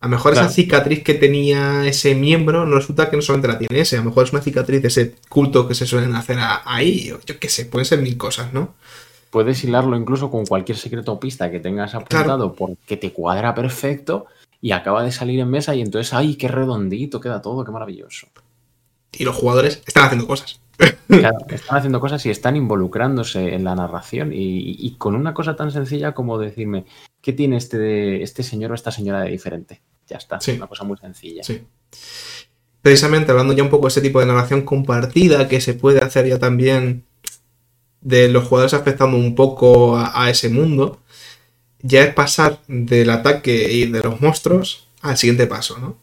A lo mejor esa cicatriz que tenía ese miembro no resulta que no solamente la tiene ese, a lo mejor es una cicatriz de ese culto que se suelen hacer ahí, o yo qué sé, pueden ser mil cosas, ¿no?
Puedes hilarlo incluso con cualquier secreto o pista que tengas apuntado porque te cuadra perfecto y acaba de salir en mesa y entonces, ¡ay, qué redondito queda todo, qué maravilloso!
Y los jugadores están haciendo cosas.
Claro, están haciendo cosas y están involucrándose en la narración y, con una cosa tan sencilla como decirme, ¿qué tiene este, este señor o esta señora de diferente? Ya está, sí. una cosa muy sencilla.
Sí. Precisamente hablando ya un poco de ese tipo de narración compartida que se puede hacer ya también de los jugadores afectando un poco a ese mundo, ya es pasar del ataque y de los monstruos al siguiente paso, ¿no?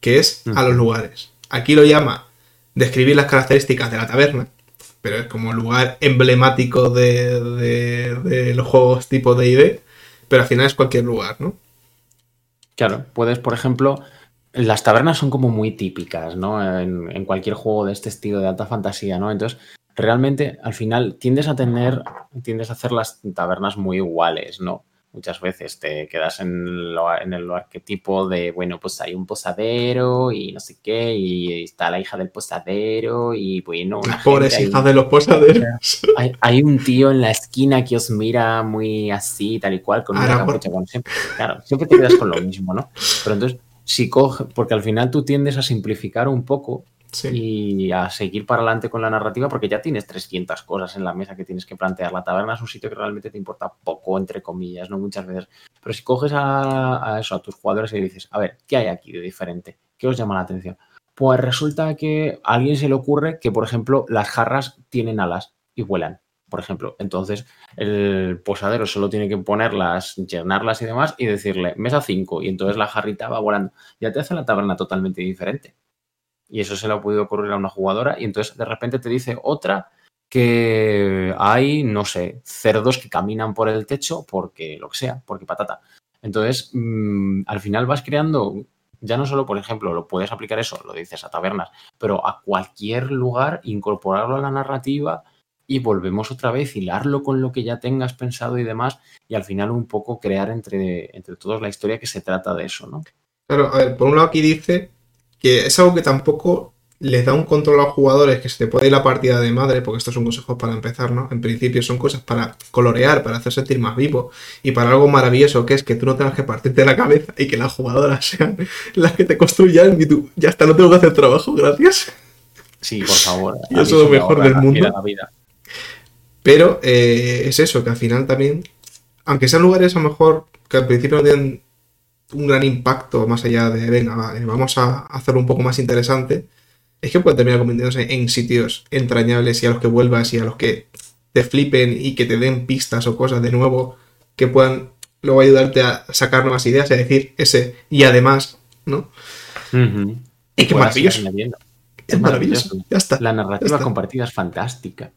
Que es a los lugares. Aquí lo llama describir las características de la taberna, pero es como lugar emblemático de, los juegos tipo D&D, pero al final es cualquier lugar, ¿no?
Claro, puedes, por ejemplo, las tabernas son como muy típicas, ¿no? En, en, cualquier juego de este estilo de alta fantasía, ¿no? Entonces, realmente, al final, tiendes a tener, tiendes a hacer las tabernas muy iguales, ¿no? Muchas veces te quedas en, lo, en el arquetipo de, bueno, pues hay un posadero y no sé qué, y está la hija del posadero y bueno...
Las pobres hijas de los posaderos.
Hay, un tío en la esquina que os mira muy así, tal y cual, con una capucha. siempre, claro, siempre te quedas con lo mismo, ¿no? Pero entonces, si coge, porque al final tú tiendes a simplificar un poco y a seguir para adelante con la narrativa porque ya tienes 300 cosas en la mesa que tienes que plantear. La taberna es un sitio que realmente te importa poco, entre comillas, no muchas veces. Pero si coges a, eso, a tus jugadores y dices, a ver, ¿qué hay aquí de diferente? ¿Qué os llama la atención? Pues resulta que a alguien se le ocurre que, por ejemplo, las jarras tienen alas y vuelan, por ejemplo. Entonces, el posadero solo tiene que ponerlas, llenarlas y demás y decirle, mesa 5, y entonces la jarrita va volando. Ya te hace la taberna totalmente diferente y eso se le ha podido ocurrir a una jugadora y entonces de repente te dice otra que hay, no sé, cerdos que caminan por el techo porque lo que sea, porque patata. Entonces, mm, al final vas creando, ya no solo, por ejemplo, lo puedes aplicar eso, lo dices a tabernas, pero a cualquier lugar, incorporarlo a la narrativa y volvemos otra vez, hilarlo con lo que ya tengas pensado y demás, y al final un poco crear entre, entre todos la historia que se trata de eso, ¿no?
Claro, a ver, por un lado aquí dice que es algo que tampoco les da un control a los jugadores que se te puede ir la partida de madre, porque estos son consejos para empezar, ¿no? En principio son cosas para colorear, para hacer sentir más vivo y para algo maravilloso que es que tú no tengas que partirte la cabeza y que las jugadoras sean las que te construyan y tú, ya está, no tengo que hacer trabajo, gracias.
Sí, por favor.
y eso es lo mejor del mundo. Pero eh, es eso, que al final también, aunque sean lugares a lo mejor que al principio no tienen un gran impacto más allá de, venga, vamos a hacerlo un poco más interesante, es que puede terminar convirtiéndose en sitios entrañables y a los que vuelvas y a los que te flipen y que te den pistas o cosas de nuevo que puedan luego ayudarte a sacar nuevas ideas y a decir ese y además, ¿no? Y qué maravilloso. Es maravilloso. Ya está.
La narrativa compartida es fantástica.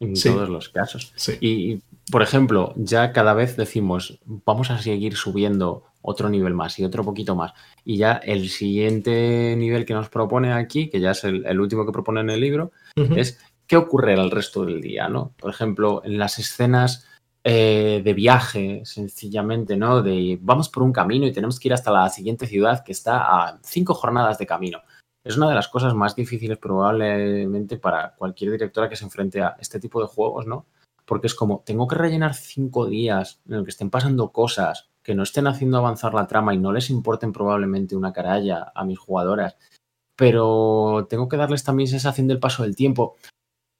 En todos los casos. Y, por ejemplo, ya cada vez decimos, vamos a seguir subiendo otro nivel más y otro poquito más. Y ya el siguiente nivel que nos propone aquí, que ya es el, último que propone en el libro, es qué ocurre el resto del día, ¿no? Por ejemplo, en las escenas eh, de viaje, sencillamente, ¿no? De vamos por un camino y tenemos que ir hasta la siguiente ciudad que está a cinco jornadas de camino. Es una de las cosas más difíciles probablemente para cualquier directora que se enfrente a este tipo de juegos, ¿no? Porque es como, tengo que rellenar cinco días en el que estén pasando cosas que no estén haciendo avanzar la trama y no les importen probablemente una caralla a mis jugadoras, pero tengo que darles también sensación del paso del tiempo.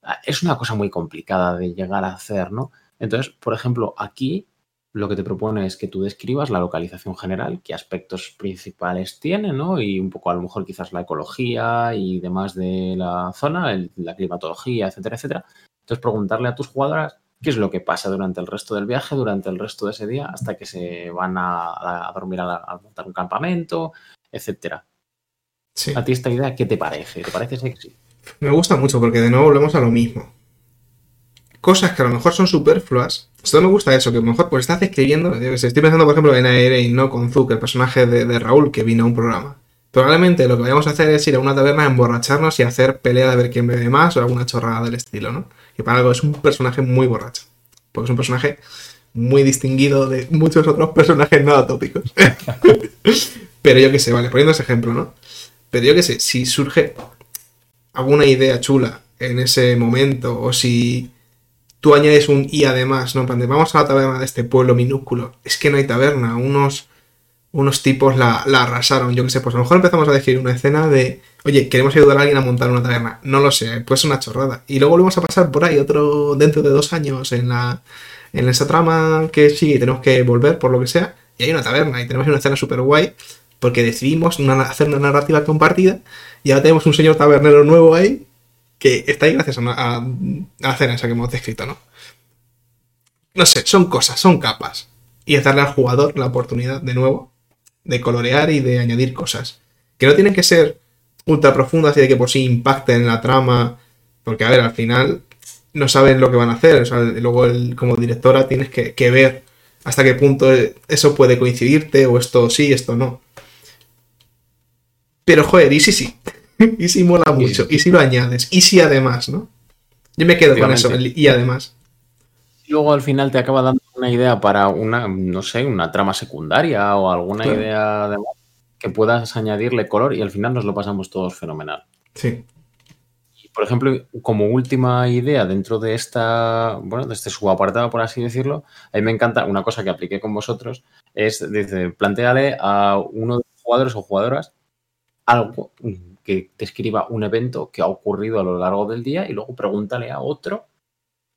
Ah, es una cosa muy complicada de llegar a hacer, ¿no? Entonces, por ejemplo, aquí lo que te propone es que tú describas la localización general, qué aspectos principales tiene, ¿no? Y un poco a lo mejor quizás la ecología y demás de la zona, la climatología, etcétera, etcétera. Entonces, preguntarle a tus jugadoras qué es lo que pasa durante el resto del viaje, durante el resto de ese día, hasta que se van a, dormir a, montar un campamento, etcétera. A ti esta idea, ¿qué te parece? ¿Te parece sexy?
Me gusta mucho porque de nuevo volvemos a lo mismo. Cosas que a lo mejor son superfluas. Esto me gusta eso, que a lo mejor pues estás escribiendo, estoy pensando por ejemplo en Aire y no con Zuck, el personaje de, Raúl que vino a un programa. Probablemente lo que vayamos a hacer es ir a una taberna, emborracharnos y hacer pelea de ver quién bebe más o alguna chorrada del estilo, ¿no? Que para algo es un personaje muy borracho. Porque es un personaje muy distinguido de muchos otros personajes no atópicos. Pero yo qué sé, vale, poniendo ese ejemplo, ¿no? Pero yo qué sé, si surge alguna idea chula en ese momento, o si tú añades un y además, ¿no? Vamos a la taberna de este pueblo minúsculo. Es que no hay taberna, unos, unos tipos la, la arrasaron, yo qué sé, pues a lo mejor empezamos a decir una escena de, oye, queremos ayudar a alguien a montar una taberna. No lo sé, pues una chorrada. Y luego volvemos a pasar por ahí otro dentro de dos años en la en esa trama que sí, tenemos que volver por lo que sea, y hay una taberna y tenemos una escena súper guay porque decidimos hacer una narrativa compartida y ahora tenemos un señor tabernero nuevo ahí que está ahí gracias a, a, la escena esa que hemos descrito, ¿no? No sé, son cosas, son capas. Y es darle al jugador la oportunidad, de nuevo, de colorear y de añadir cosas. Que no tienen que ser ultra profundas y de que por sí impacten en la trama. Porque, a ver, al final no saben lo que van a hacer. O sea, luego, como directora, tienes que, que ver hasta qué punto eso puede coincidirte, o esto sí, esto no. Pero joder, y si sí. y si mola mucho. Y si lo añades. Y si además, ¿no? Yo me quedo con eso. Y además.
Luego al final te acaba dando una idea para una, no sé, una trama secundaria o alguna idea de que puedas añadirle color y al final nos lo pasamos todos fenomenal.
Sí.
por ejemplo, como última idea dentro de esta, bueno, de este subapartado, por así decirlo, a mí me encanta una cosa que apliqué con vosotros, es, dice, planteale a uno de los jugadores o jugadoras algo que describa un evento que ha ocurrido a lo largo del día y luego pregúntale a otro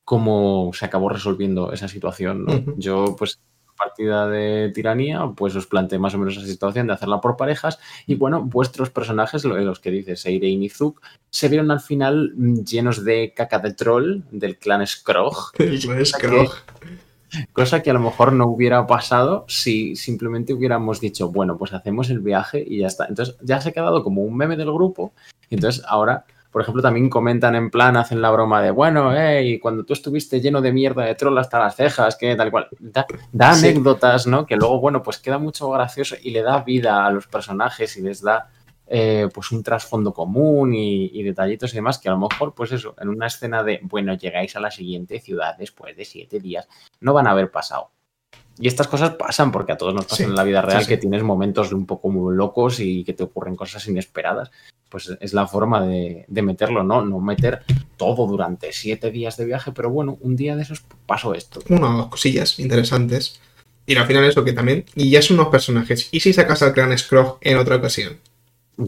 cómo se acabó resolviendo esa situación. Yo, pues, partida de tiranía, pues os planteé más o menos esa situación de hacerla por parejas. Y bueno, vuestros personajes, los que dices, Seire y Nizuk, se vieron al final llenos de caca de troll del clan.
El clan Skrog.
Cosa que a lo mejor no hubiera pasado si simplemente hubiéramos dicho, bueno, pues hacemos el viaje y ya está. Entonces ya se ha quedado como un meme del grupo. entonces ahora, por ejemplo, también comentan en plan, hacen la broma de, bueno, hey, cuando tú estuviste lleno de mierda de troll hasta las cejas, que tal cual. Da, anécdotas, ¿no? Que luego, bueno, pues queda mucho gracioso y le da vida a los personajes y les da eh, pues un trasfondo común y, detallitos y demás, que a lo mejor, pues eso, en una escena de, bueno, llegáis a la siguiente ciudad después de siete días, no van a haber pasado. Y estas cosas pasan porque a todos nos pasan en la vida real que tienes momentos un poco muy locos y que te ocurren cosas inesperadas. Pues es la forma de, meterlo, ¿no? No meter todo durante siete días de viaje, pero bueno, un día de esos pasó esto.
Una o dos cosillas interesantes. Y al final eso que también, y ya son unos personajes. ¿Y si sacas al clan Scrog en otra ocasión?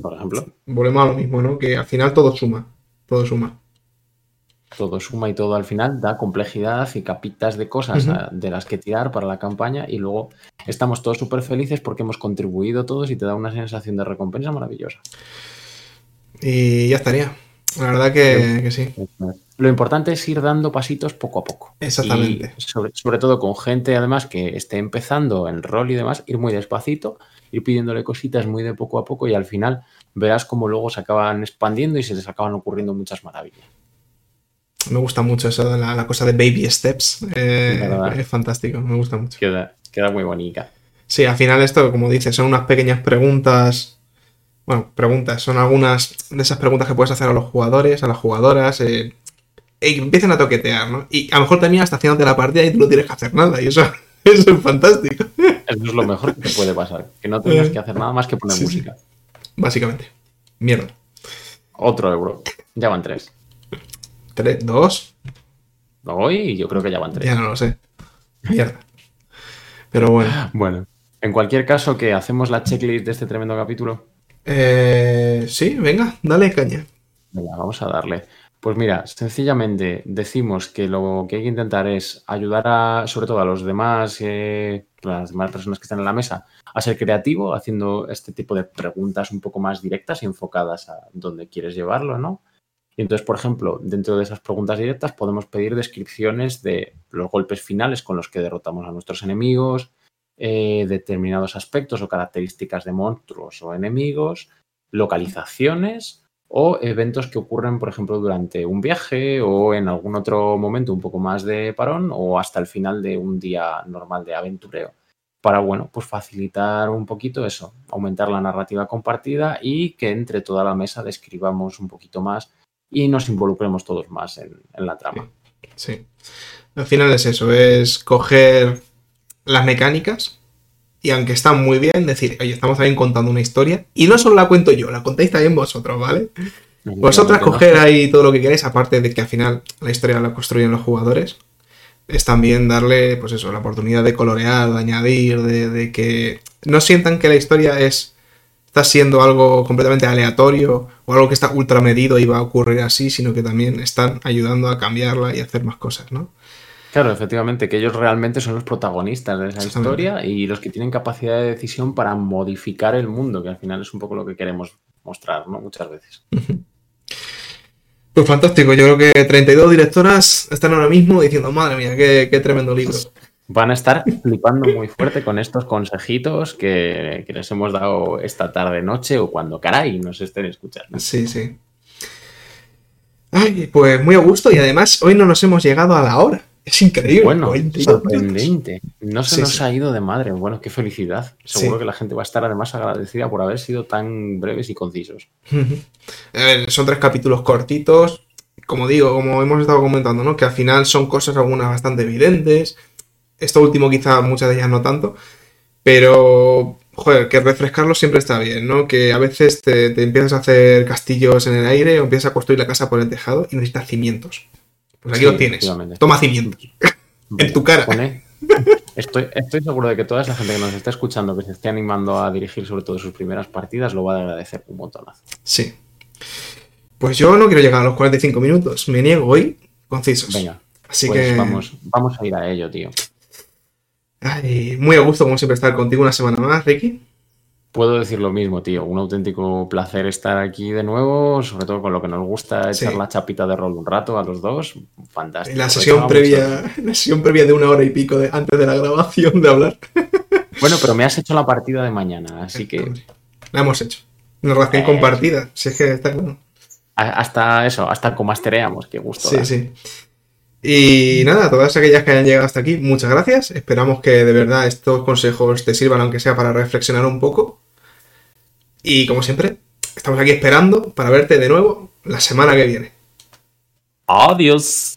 por ejemplo.
Volvemos a lo mismo, ¿no? Que al final todo suma. Todo suma.
Todo suma y todo al final da complejidad y capitas de cosas de las que tirar para la campaña y luego estamos todos súper felices porque hemos contribuido todos y te da una sensación de recompensa maravillosa.
Y ya estaría. La verdad que, sí.
Lo importante es ir dando pasitos poco a poco.
Exactamente.
sobre, sobre, todo con gente además que esté empezando el rol y demás, ir muy despacito ir pidiéndole cositas muy de poco a poco y al final verás cómo luego se acaban expandiendo y se les acaban ocurriendo muchas maravillas.
Me gusta mucho eso la, cosa de baby steps. Eh, es fantástico, me gusta mucho.
Queda, queda muy bonita.
Sí, al final esto, como dices, son unas pequeñas preguntas. Bueno, preguntas, son algunas de esas preguntas que puedes hacer a los jugadores, a las jugadoras, eh, y empiezan a toquetear, ¿no? Y a lo mejor terminas haciéndote la partida y tú no tienes que hacer nada, y eso, eso es fantástico.
Eso es lo mejor que te puede pasar, que no tengas que hacer nada más que poner
Sí, sí.
música.
Básicamente. Mierda.
Otro euro. Ya van tres.
Tres, dos,
Hoy yo creo que ya van tres.
ya no lo sé. Mierda. Pero bueno.
Bueno, en cualquier caso, que hacemos la checklist de este tremendo capítulo.
Eh, sí, venga, dale caña.
Venga, vamos a darle. Pues mira, sencillamente decimos que lo que hay que intentar es ayudar a, sobre todo a los demás, eh, las demás personas que están en la mesa, a ser creativo, haciendo este tipo de preguntas un poco más directas y enfocadas a dónde quieres llevarlo, ¿no? Y entonces, por ejemplo, dentro de esas preguntas directas podemos pedir descripciones de los golpes finales con los que derrotamos a nuestros enemigos, eh, determinados aspectos o características de monstruos o enemigos, localizaciones o eventos que ocurren, por ejemplo, durante un viaje o en algún otro momento un poco más de parón o hasta el final de un día normal de aventureo. Para, bueno, pues facilitar un poquito eso, aumentar la narrativa compartida y que entre toda la mesa describamos un poquito más y nos involucremos todos más en, en la trama.
Sí. Al final es eso, es coger las mecánicas y aunque están muy bien, decir, oye, estamos también contando una historia y no solo la cuento yo, la contáis también vosotros, ¿vale? Vosotras coger ahí todo lo que queréis, aparte de que al final la historia la construyen los jugadores, es también darle, pues eso, la oportunidad de colorear, de añadir, de, de que no sientan que la historia es está siendo algo completamente aleatorio o algo que está ultra medido y va a ocurrir así, sino que también están ayudando a cambiarla y a hacer más cosas, ¿no?
Claro, efectivamente, que ellos realmente son los protagonistas de esa historia y los que tienen capacidad de decisión para modificar el mundo, que al final es un poco lo que queremos mostrar, ¿no? Muchas veces.
Pues fantástico, yo creo que 32 directoras están ahora mismo diciendo, madre mía, qué, qué tremendo libro.
Van a estar flipando muy fuerte con estos consejitos que, que les hemos dado esta tarde, noche o cuando caray nos estén escuchando.
Sí, sí. Ay, pues muy a gusto y además hoy no nos hemos llegado a la hora. Es increíble.
Bueno,
42 minutos.
sorprendente. No se
Sí,
nos
sí.
ha ido de madre. Bueno, qué felicidad. Seguro
Sí.
que la gente va a estar además agradecida por haber sido tan breves y concisos.
Son tres capítulos cortitos. Como digo, como hemos estado comentando, ¿no? Que al final son cosas algunas bastante evidentes. Esto último quizá muchas de ellas no tanto. Pero, joder, que refrescarlo siempre está bien, ¿no? Que a veces te, te empiezas a hacer castillos en el aire o empiezas a construir la casa por el tejado y necesitas cimientos. Pues aquí
Sí,
lo tienes. Toma cimientos. En tu cara.
Pone- Estoy, estoy seguro de que toda esa gente que nos está escuchando, que se esté animando a dirigir sobre todo sus primeras partidas, lo va a agradecer un montonazo.
Sí. Pues yo no quiero llegar a los 45 minutos. Me niego hoy concisos.
Venga,
Así
pues
que.
vamos, vamos a ir a ello, tío.
Ay, muy a gusto, como siempre, estar contigo una semana más, Ricky.
Puedo decir lo mismo, tío. Un auténtico placer estar aquí de nuevo, sobre todo con lo que nos gusta echar
Sí.
la chapita de rol un rato a los dos. Fantástico.
En la sesión previa,
mucho.
la sesión previa de una hora y pico de, antes de la grabación de hablar.
Bueno, pero me has hecho la partida de mañana, así que
La hemos hecho. Una relación
Eh.
compartida. Si es que está claro.
hasta eso, hasta comastereamos, qué gusto.
Sí,
da.
sí. Y nada, todas aquellas que hayan llegado hasta aquí, muchas gracias. Esperamos que de verdad estos consejos te sirvan, aunque sea para reflexionar un poco. Y como siempre, estamos aquí esperando para verte de nuevo la semana que viene.
Adiós.